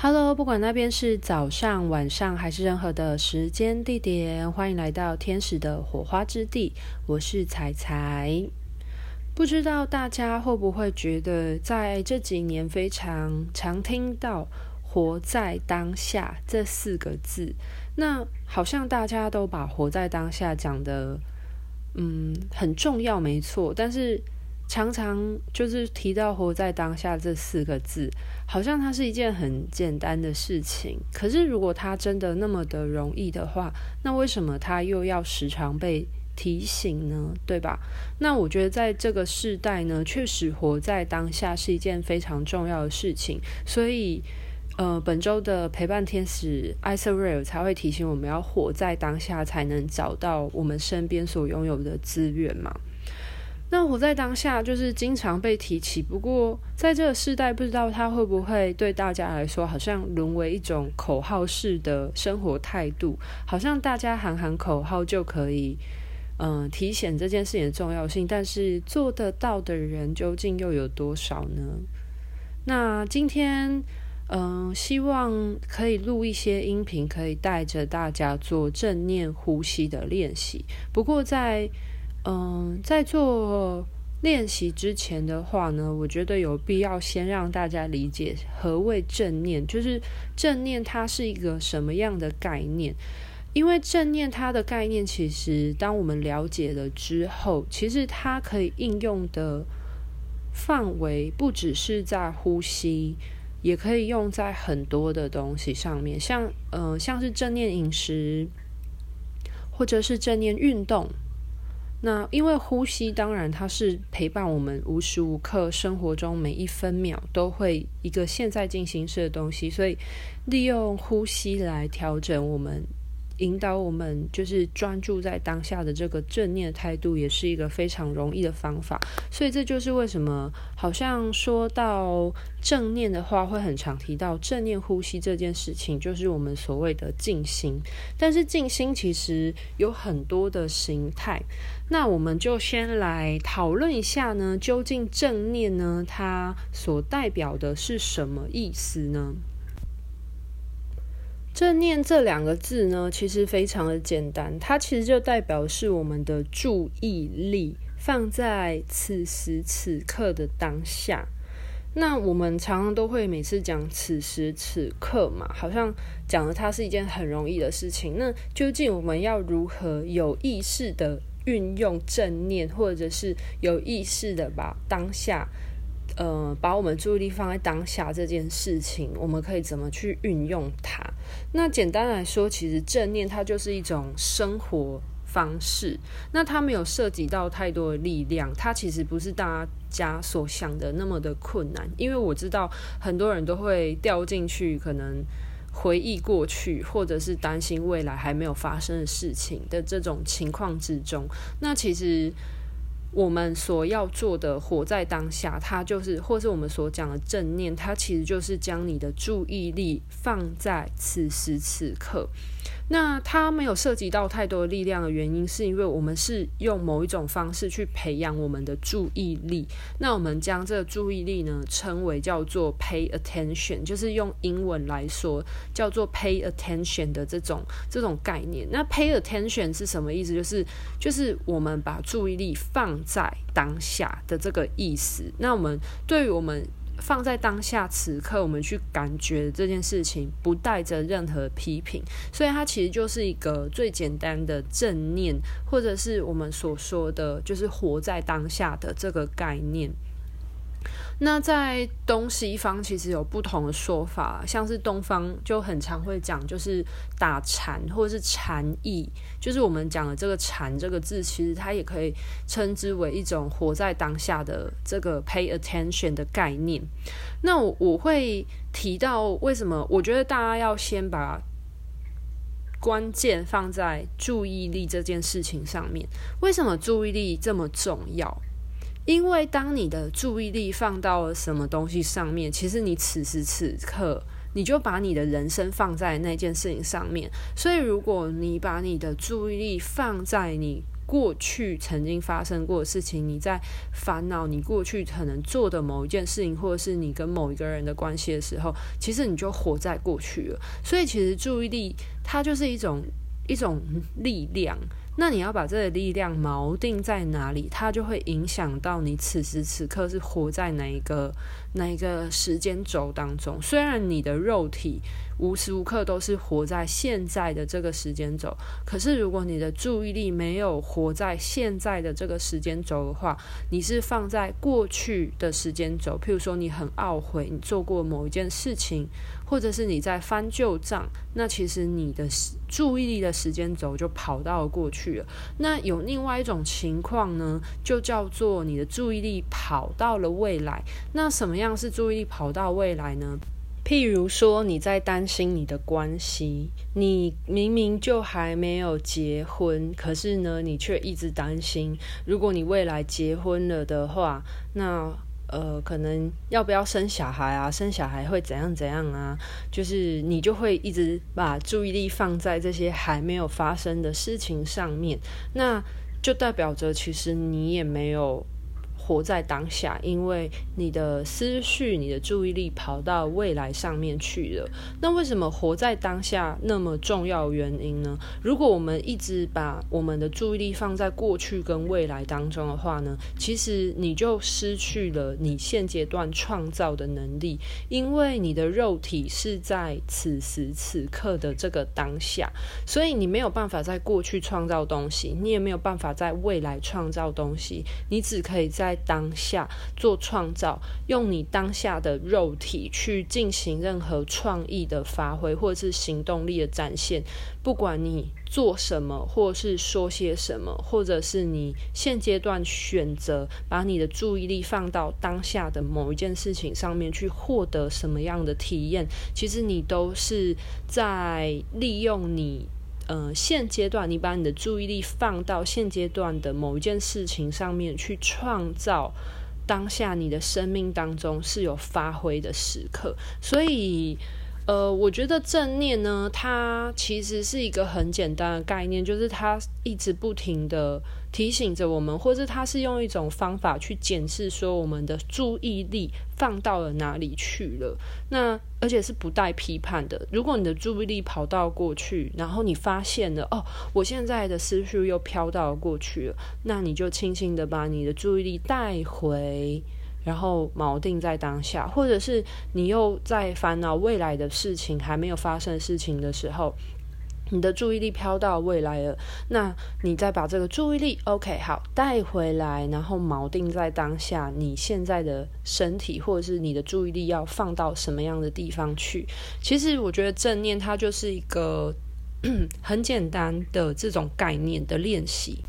Hello，不管那边是早上、晚上还是任何的时间地点，欢迎来到天使的火花之地。我是彩彩。不知道大家会不会觉得，在这几年非常常听到“活在当下”这四个字，那好像大家都把“活在当下”讲得嗯很重要，没错，但是。常常就是提到“活在当下”这四个字，好像它是一件很简单的事情。可是，如果它真的那么的容易的话，那为什么它又要时常被提醒呢？对吧？那我觉得在这个世代呢，确实活在当下是一件非常重要的事情。所以，呃，本周的陪伴天使 i s a r a l 才会提醒我们要活在当下，才能找到我们身边所拥有的资源嘛。那活在当下就是经常被提起，不过在这个时代，不知道它会不会对大家来说，好像沦为一种口号式的生活态度，好像大家喊喊口号就可以，嗯、呃，体现这件事情的重要性，但是做得到的人究竟又有多少呢？那今天，嗯、希望可以录一些音频，可以带着大家做正念呼吸的练习。不过在嗯，在做练习之前的话呢，我觉得有必要先让大家理解何谓正念，就是正念它是一个什么样的概念。因为正念它的概念，其实当我们了解了之后，其实它可以应用的范围不只是在呼吸，也可以用在很多的东西上面，像呃，像是正念饮食，或者是正念运动。那因为呼吸，当然它是陪伴我们无时无刻生活中每一分秒都会一个现在进行式的东西，所以利用呼吸来调整我们。引导我们就是专注在当下的这个正念态度，也是一个非常容易的方法。所以这就是为什么好像说到正念的话，会很常提到正念呼吸这件事情，就是我们所谓的静心。但是静心其实有很多的形态，那我们就先来讨论一下呢，究竟正念呢，它所代表的是什么意思呢？正念这两个字呢，其实非常的简单，它其实就代表是我们的注意力放在此时此刻的当下。那我们常常都会每次讲此时此刻嘛，好像讲的它是一件很容易的事情。那究竟我们要如何有意识的运用正念，或者是有意识的把当下？呃，把我们注意力放在当下这件事情，我们可以怎么去运用它？那简单来说，其实正念它就是一种生活方式。那它没有涉及到太多的力量，它其实不是大家所想的那么的困难。因为我知道很多人都会掉进去，可能回忆过去，或者是担心未来还没有发生的事情的这种情况之中。那其实。我们所要做的，活在当下，它就是，或是我们所讲的正念，它其实就是将你的注意力放在此时此刻。那它没有涉及到太多的力量的原因，是因为我们是用某一种方式去培养我们的注意力。那我们将这个注意力呢，称为叫做 pay attention，就是用英文来说叫做 pay attention 的这种这种概念。那 pay attention 是什么意思？就是就是我们把注意力放在当下的这个意思。那我们对于我们。放在当下此刻，我们去感觉这件事情，不带着任何批评，所以它其实就是一个最简单的正念，或者是我们所说的，就是活在当下的这个概念。那在东西方其实有不同的说法，像是东方就很常会讲，就是打禅或者是禅意，就是我们讲的这个禅这个字，其实它也可以称之为一种活在当下的这个 pay attention 的概念。那我我会提到为什么？我觉得大家要先把关键放在注意力这件事情上面。为什么注意力这么重要？因为当你的注意力放到了什么东西上面，其实你此时此刻你就把你的人生放在那件事情上面。所以，如果你把你的注意力放在你过去曾经发生过的事情，你在烦恼你过去可能做的某一件事情，或者是你跟某一个人的关系的时候，其实你就活在过去了。所以，其实注意力它就是一种一种力量。那你要把这个力量锚定在哪里，它就会影响到你此时此刻是活在哪一个哪一个时间轴当中。虽然你的肉体无时无刻都是活在现在的这个时间轴，可是如果你的注意力没有活在现在的这个时间轴的话，你是放在过去的时间轴。譬如说，你很懊悔你做过某一件事情。或者是你在翻旧账，那其实你的注意力的时间轴就跑到了过去了。那有另外一种情况呢，就叫做你的注意力跑到了未来。那什么怎样是注意力跑到未来呢？譬如说你在担心你的关系，你明明就还没有结婚，可是呢，你却一直担心，如果你未来结婚了的话，那。呃，可能要不要生小孩啊？生小孩会怎样怎样啊？就是你就会一直把注意力放在这些还没有发生的事情上面，那就代表着其实你也没有。活在当下，因为你的思绪、你的注意力跑到未来上面去了。那为什么活在当下那么重要原因呢？如果我们一直把我们的注意力放在过去跟未来当中的话呢，其实你就失去了你现阶段创造的能力，因为你的肉体是在此时此刻的这个当下，所以你没有办法在过去创造东西，你也没有办法在未来创造东西，你只可以在当下做创造，用你当下的肉体去进行任何创意的发挥，或者是行动力的展现。不管你做什么，或是说些什么，或者是你现阶段选择把你的注意力放到当下的某一件事情上面去获得什么样的体验，其实你都是在利用你。呃，现阶段你把你的注意力放到现阶段的某一件事情上面去创造当下你的生命当中是有发挥的时刻，所以。呃，我觉得正念呢，它其实是一个很简单的概念，就是它一直不停的提醒着我们，或者它是用一种方法去检视说我们的注意力放到了哪里去了。那而且是不带批判的。如果你的注意力跑到过去，然后你发现了哦，我现在的思绪又飘到了过去了，那你就轻轻的把你的注意力带回。然后锚定在当下，或者是你又在烦恼未来的事情还没有发生事情的时候，你的注意力飘到未来了，那你再把这个注意力，OK，好，带回来，然后锚定在当下，你现在的身体或者是你的注意力要放到什么样的地方去？其实我觉得正念它就是一个 很简单的这种概念的练习。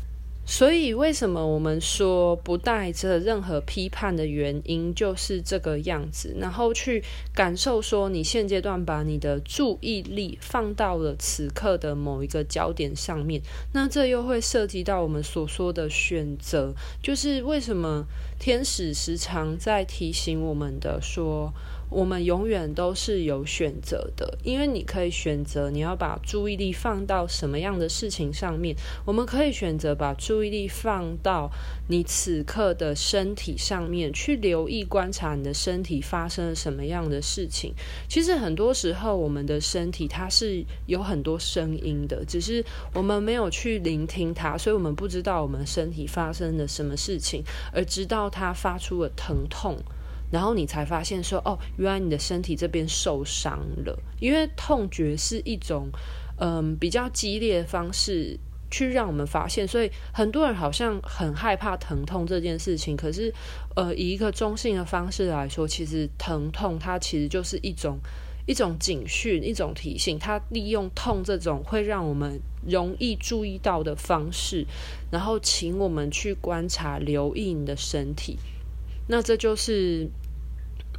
所以，为什么我们说不带着任何批判的原因就是这个样子，然后去感受说你现阶段把你的注意力放到了此刻的某一个焦点上面，那这又会涉及到我们所说的选择，就是为什么天使时常在提醒我们的说。我们永远都是有选择的，因为你可以选择你要把注意力放到什么样的事情上面。我们可以选择把注意力放到你此刻的身体上面，去留意观察你的身体发生了什么样的事情。其实很多时候，我们的身体它是有很多声音的，只是我们没有去聆听它，所以我们不知道我们身体发生了什么事情，而直到它发出了疼痛。然后你才发现说，哦，原来你的身体这边受伤了。因为痛觉是一种，嗯，比较激烈的方式去让我们发现。所以很多人好像很害怕疼痛这件事情。可是，呃，以一个中性的方式来说，其实疼痛它其实就是一种一种警讯，一种提醒。它利用痛这种会让我们容易注意到的方式，然后请我们去观察、留意你的身体。那这就是。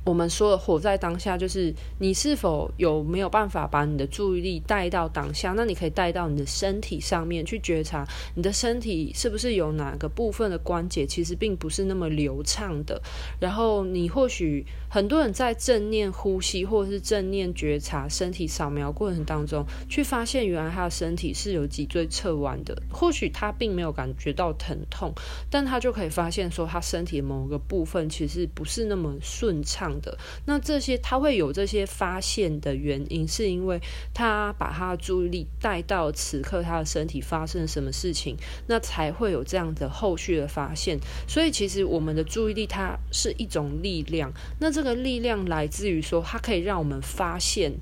我们说的活在当下，就是你是否有没有办法把你的注意力带到当下？那你可以带到你的身体上面去觉察，你的身体是不是有哪个部分的关节其实并不是那么流畅的？然后你或许很多人在正念呼吸或者是正念觉察身体扫描过程当中，去发现原来他的身体是有脊椎侧弯的。或许他并没有感觉到疼痛，但他就可以发现说他身体的某个部分其实不是那么顺畅。的那这些，他会有这些发现的原因，是因为他把他的注意力带到此刻他的身体发生什么事情，那才会有这样的后续的发现。所以，其实我们的注意力它是一种力量，那这个力量来自于说，它可以让我们发现。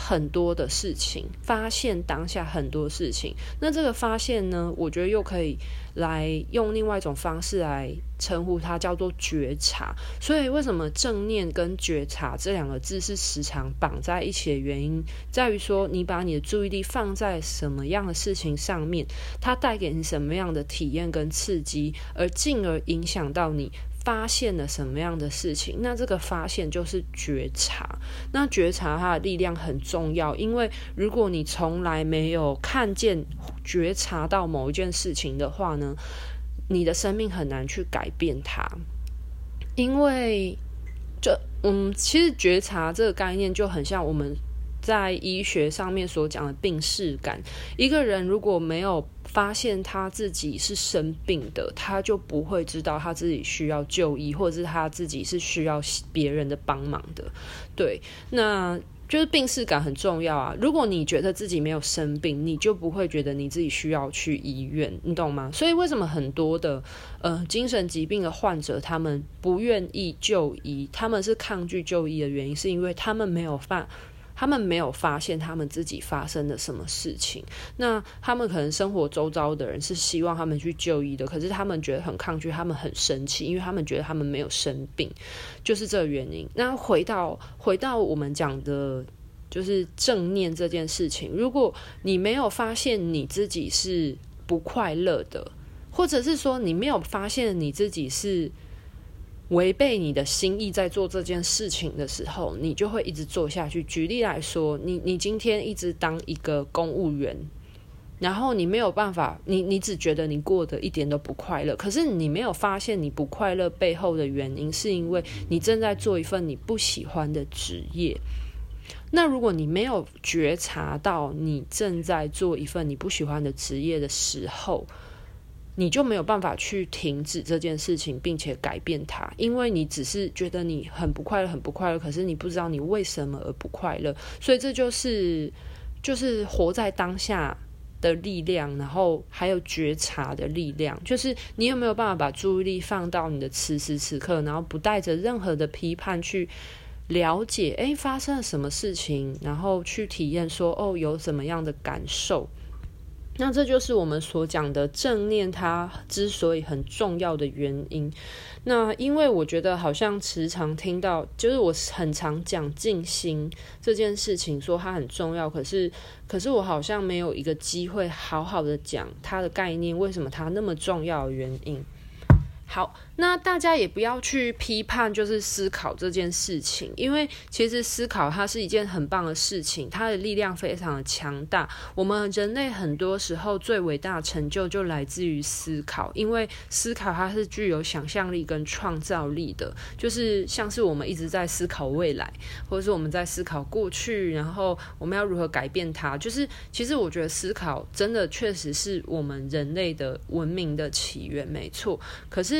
很多的事情，发现当下很多事情。那这个发现呢，我觉得又可以来用另外一种方式来称呼它，叫做觉察。所以，为什么正念跟觉察这两个字是时常绑在一起的原因，在于说，你把你的注意力放在什么样的事情上面，它带给你什么样的体验跟刺激，而进而影响到你。发现了什么样的事情？那这个发现就是觉察。那觉察它的力量很重要，因为如果你从来没有看见、觉察到某一件事情的话呢，你的生命很难去改变它。因为，这嗯，其实觉察这个概念就很像我们。在医学上面所讲的病识感，一个人如果没有发现他自己是生病的，他就不会知道他自己需要就医，或者是他自己是需要别人的帮忙的。对，那就是病识感很重要啊。如果你觉得自己没有生病，你就不会觉得你自己需要去医院，你懂吗？所以为什么很多的呃精神疾病的患者他们不愿意就医，他们是抗拒就医的原因，是因为他们没有发。他们没有发现他们自己发生了什么事情，那他们可能生活周遭的人是希望他们去就医的，可是他们觉得很抗拒，他们很生气，因为他们觉得他们没有生病，就是这个原因。那回到回到我们讲的，就是正念这件事情，如果你没有发现你自己是不快乐的，或者是说你没有发现你自己是。违背你的心意在做这件事情的时候，你就会一直做下去。举例来说，你你今天一直当一个公务员，然后你没有办法，你你只觉得你过得一点都不快乐，可是你没有发现你不快乐背后的原因，是因为你正在做一份你不喜欢的职业。那如果你没有觉察到你正在做一份你不喜欢的职业的时候，你就没有办法去停止这件事情，并且改变它，因为你只是觉得你很不快乐，很不快乐，可是你不知道你为什么而不快乐，所以这就是就是活在当下的力量，然后还有觉察的力量，就是你有没有办法把注意力放到你的此时此刻，然后不带着任何的批判去了解，诶，发生了什么事情，然后去体验说，哦，有什么样的感受。那这就是我们所讲的正念，它之所以很重要的原因。那因为我觉得好像时常听到，就是我很常讲静心这件事情，说它很重要。可是，可是我好像没有一个机会好好的讲它的概念，为什么它那么重要的原因。好，那大家也不要去批判，就是思考这件事情，因为其实思考它是一件很棒的事情，它的力量非常的强大。我们人类很多时候最伟大的成就就来自于思考，因为思考它是具有想象力跟创造力的，就是像是我们一直在思考未来，或者是我们在思考过去，然后我们要如何改变它。就是其实我觉得思考真的确实是我们人类的文明的起源，没错。可是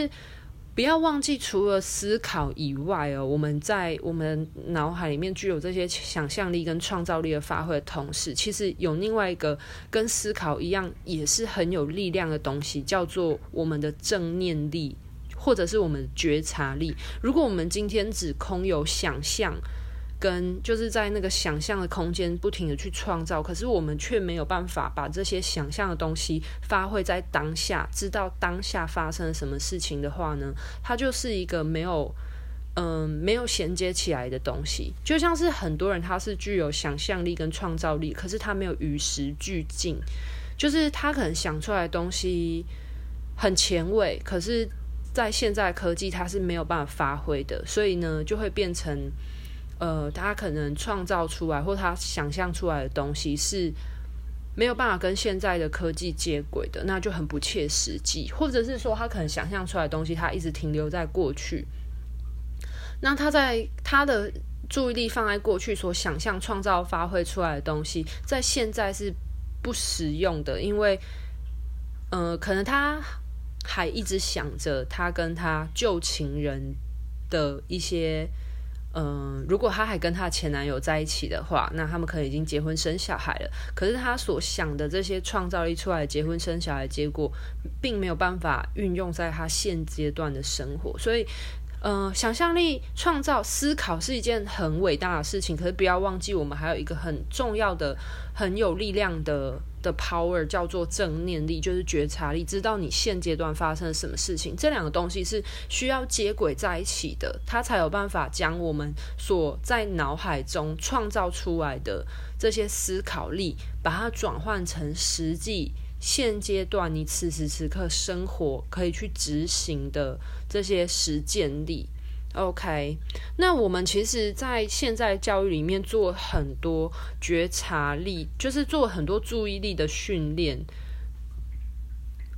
不要忘记，除了思考以外哦，我们在我们脑海里面具有这些想象力跟创造力的发挥的同时，其实有另外一个跟思考一样也是很有力量的东西，叫做我们的正念力，或者是我们的觉察力。如果我们今天只空有想象，跟就是在那个想象的空间不停的去创造，可是我们却没有办法把这些想象的东西发挥在当下，知道当下发生了什么事情的话呢，它就是一个没有嗯、没有衔接起来的东西，就像是很多人他是具有想象力跟创造力，可是他没有与时俱进，就是他可能想出来的东西很前卫，可是。在现在科技它是没有办法发挥的，所以呢，就会变成，呃，他可能创造出来或他想象出来的东西是没有办法跟现在的科技接轨的，那就很不切实际，或者是说他可能想象出来的东西，他一直停留在过去，那他在他的注意力放在过去所想象创造发挥出来的东西，在现在是不实用的，因为，呃，可能他。还一直想着他跟他旧情人的一些，嗯、如果她还跟她前男友在一起的话，那他们可能已经结婚生小孩了。可是她所想的这些创造力出来结婚生小孩结果，并没有办法运用在她现阶段的生活，所以。呃，想象力、创造、思考是一件很伟大的事情，可是不要忘记，我们还有一个很重要的、很有力量的的 power，叫做正念力，就是觉察力，知道你现阶段发生了什么事情。这两个东西是需要接轨在一起的，它才有办法将我们所在脑海中创造出来的这些思考力，把它转换成实际。现阶段你此时此刻生活可以去执行的这些实践力，OK？那我们其实，在现在教育里面做很多觉察力，就是做很多注意力的训练。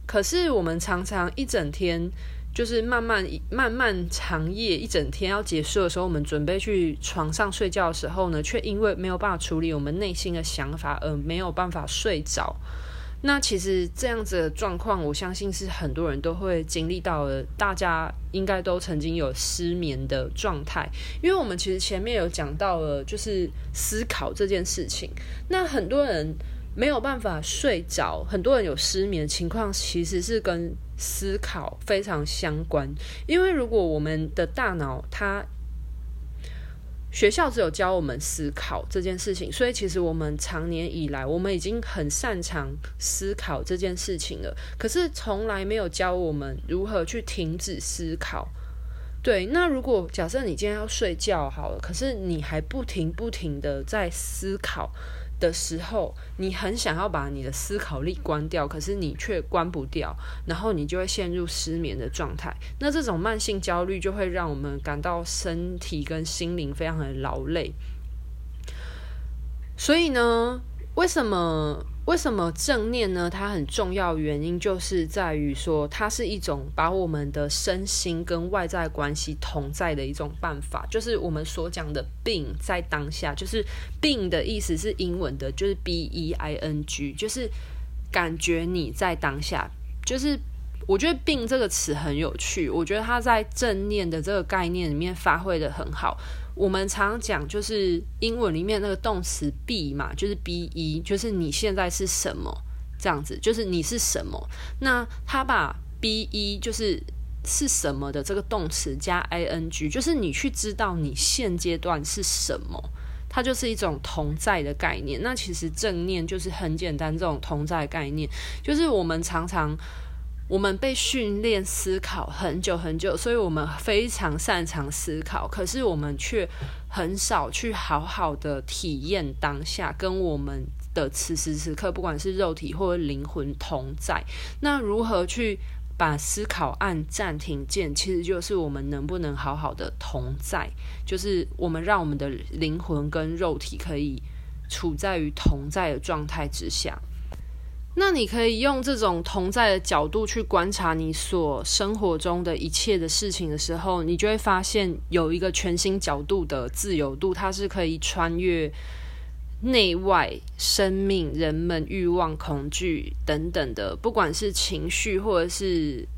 可是我们常常一整天，就是慢慢漫漫长夜一整天要结束的时候，我们准备去床上睡觉的时候呢，却因为没有办法处理我们内心的想法，而没有办法睡着。那其实这样子的状况，我相信是很多人都会经历到的。大家应该都曾经有失眠的状态，因为我们其实前面有讲到了，就是思考这件事情。那很多人没有办法睡着，很多人有失眠的情况，其实是跟思考非常相关。因为如果我们的大脑它学校只有教我们思考这件事情，所以其实我们长年以来，我们已经很擅长思考这件事情了。可是从来没有教我们如何去停止思考。对，那如果假设你今天要睡觉好了，可是你还不停不停的在思考。的时候，你很想要把你的思考力关掉，可是你却关不掉，然后你就会陷入失眠的状态。那这种慢性焦虑就会让我们感到身体跟心灵非常的劳累。所以呢，为什么？为什么正念呢？它很重要，原因就是在于说，它是一种把我们的身心跟外在关系同在的一种办法，就是我们所讲的 being 在当下，就是 being 的意思是英文的，就是 b e i n g，就是感觉你在当下。就是我觉得 being 这个词很有趣，我觉得它在正念的这个概念里面发挥得很好。我们常讲，就是英文里面那个动词 be 嘛，就是 be，就是你现在是什么这样子，就是你是什么。那他把 be 就是是什么的这个动词加 ing，就是你去知道你现阶段是什么，它就是一种同在的概念。那其实正念就是很简单，这种同在概念，就是我们常常。我们被训练思考很久很久，所以我们非常擅长思考，可是我们却很少去好好的体验当下，跟我们的此时此刻，不管是肉体或灵魂同在。那如何去把思考按暂停键？其实就是我们能不能好好的同在，就是我们让我们的灵魂跟肉体可以处在于同在的状态之下。那你可以用这种同在的角度去观察你所生活中的一切的事情的时候，你就会发现有一个全新角度的自由度，它是可以穿越内外生命、人们欲望、恐惧等等的，不管是情绪或者是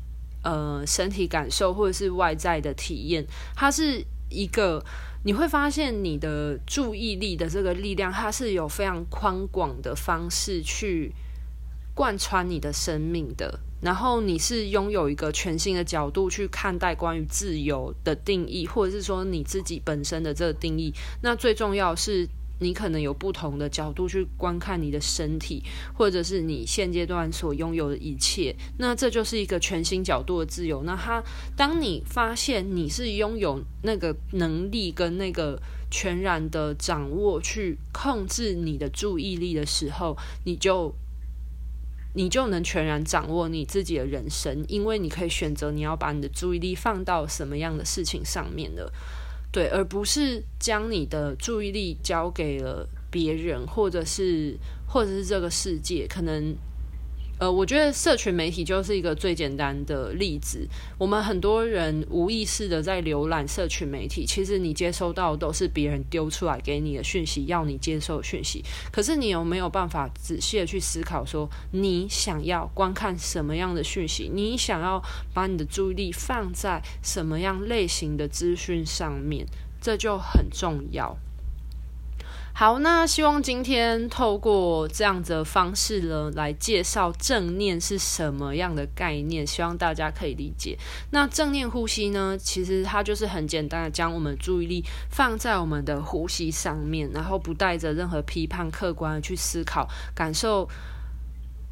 呃身体感受，或者是外在的体验，它是一个你会发现你的注意力的这个力量，它是有非常宽广的方式去。贯穿你的生命的，然后你是拥有一个全新的角度去看待关于自由的定义，或者是说你自己本身的这个定义。那最重要是你可能有不同的角度去观看你的身体，或者是你现阶段所拥有的一切。那这就是一个全新角度的自由。那它，当你发现你是拥有那个能力跟那个全然的掌握去控制你的注意力的时候，你就。你就能全然掌握你自己的人生，因为你可以选择你要把你的注意力放到什么样的事情上面的，对，而不是将你的注意力交给了别人，或者是或者是这个世界，可能。呃，我觉得社群媒体就是一个最简单的例子。我们很多人无意识的在浏览社群媒体，其实你接收到都是别人丢出来给你的讯息，要你接受讯息。可是你有没有办法仔细的去思考，说你想要观看什么样的讯息？你想要把你的注意力放在什么样类型的资讯上面？这就很重要。好，那希望今天透过这样子的方式呢，来介绍正念是什么样的概念，希望大家可以理解。那正念呼吸呢，其实它就是很简单的，将我们注意力放在我们的呼吸上面，然后不带着任何批判、客观的去思考、感受。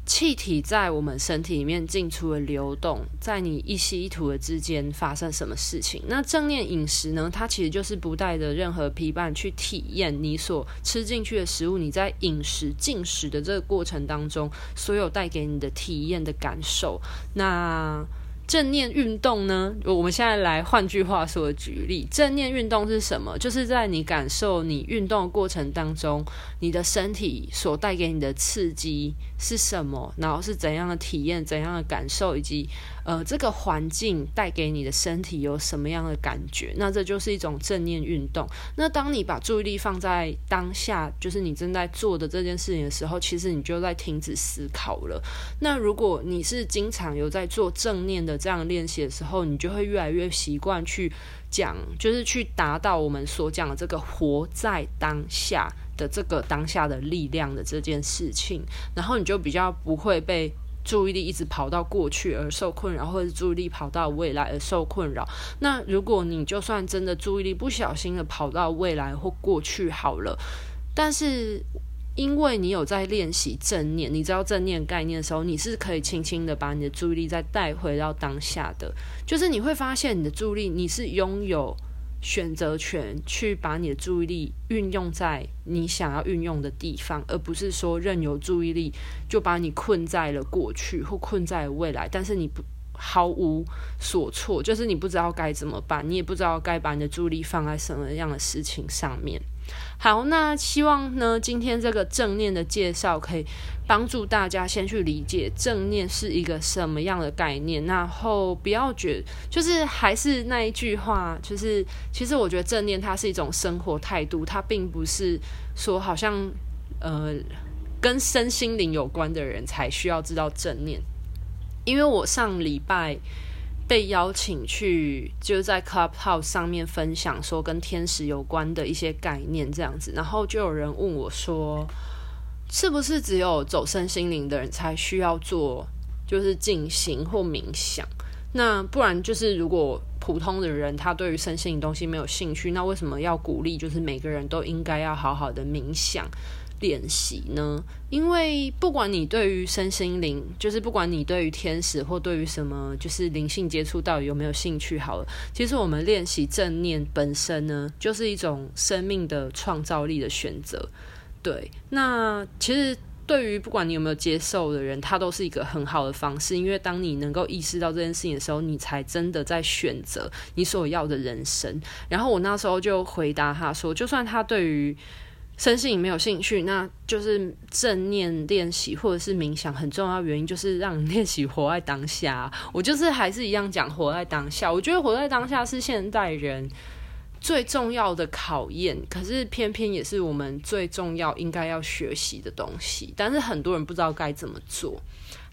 气体在我们身体里面进出的流动，在你一吸一吐的之间发生什么事情？那正念饮食呢？它其实就是不带着任何批判去体验你所吃进去的食物，你在饮食进食的这个过程当中，所有带给你的体验的感受。那。正念运动呢？我们现在来换句话说举例，正念运动是什么？就是在你感受你运动的过程当中，你的身体所带给你的刺激是什么？然后是怎样的体验、怎样的感受，以及呃，这个环境带给你的身体有什么样的感觉？那这就是一种正念运动。那当你把注意力放在当下，就是你正在做的这件事情的时候，其实你就在停止思考了。那如果你是经常有在做正念的，这样练习的时候，你就会越来越习惯去讲，就是去达到我们所讲的这个活在当下的这个当下的力量的这件事情，然后你就比较不会被注意力一直跑到过去而受困扰，或者注意力跑到未来而受困扰。那如果你就算真的注意力不小心的跑到未来或过去好了，但是。因为你有在练习正念，你知道正念概念的时候，你是可以轻轻的把你的注意力再带回到当下的。就是你会发现，你的注意力你是拥有选择权，去把你的注意力运用在你想要运用的地方，而不是说任由注意力就把你困在了过去或困在了未来。但是你不毫无所措，就是你不知道该怎么办，你也不知道该把你的注意力放在什么样的事情上面。好，那希望呢，今天这个正念的介绍可以帮助大家先去理解正念是一个什么样的概念，然后不要觉，就是还是那一句话，就是其实我觉得正念它是一种生活态度，它并不是说好像呃跟身心灵有关的人才需要知道正念，因为我上礼拜。被邀请去，就在 Clubhouse 上面分享说跟天使有关的一些概念这样子，然后就有人问我说，是不是只有走身心灵的人才需要做，就是静心或冥想？那不然就是如果普通的人他对于身心灵东西没有兴趣，那为什么要鼓励？就是每个人都应该要好好的冥想。练习呢？因为不管你对于身心灵，就是不管你对于天使或对于什么，就是灵性接触到底有没有兴趣，好了，其实我们练习正念本身呢，就是一种生命的创造力的选择。对，那其实对于不管你有没有接受的人，他都是一个很好的方式，因为当你能够意识到这件事情的时候，你才真的在选择你所要的人生。然后我那时候就回答他说，就算他对于身心灵没有兴趣，那就是正念练习或者是冥想很重要原因，就是让你练习活在当下。我就是还是一样讲活在当下。我觉得活在当下是现代人最重要的考验，可是偏偏也是我们最重要应该要学习的东西。但是很多人不知道该怎么做。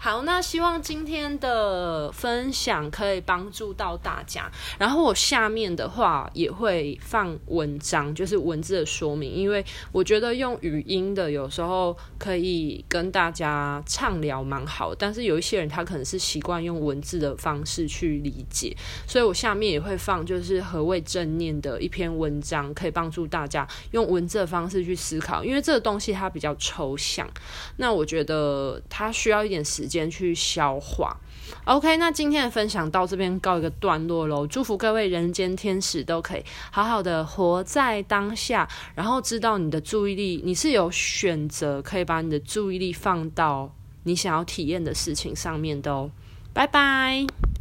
好，那希望今天的分享可以帮助到大家。然后我下面的话也会放文章，就是文字的说明，因为我觉得用语音的有时候可以跟大家畅聊蛮好，但是有一些人他可能是习惯用文字的方式去理解，所以我下面也会放就是何谓正念的一篇文章，可以帮助大家用文字的方式去思考，因为这个东西它比较抽象，那我觉得它需要一点时间。间去消化。OK，那今天的分享到这边告一个段落喽。祝福各位人间天使都可以好好的活在当下，然后知道你的注意力，你是有选择可以把你的注意力放到你想要体验的事情上面的哦。拜拜。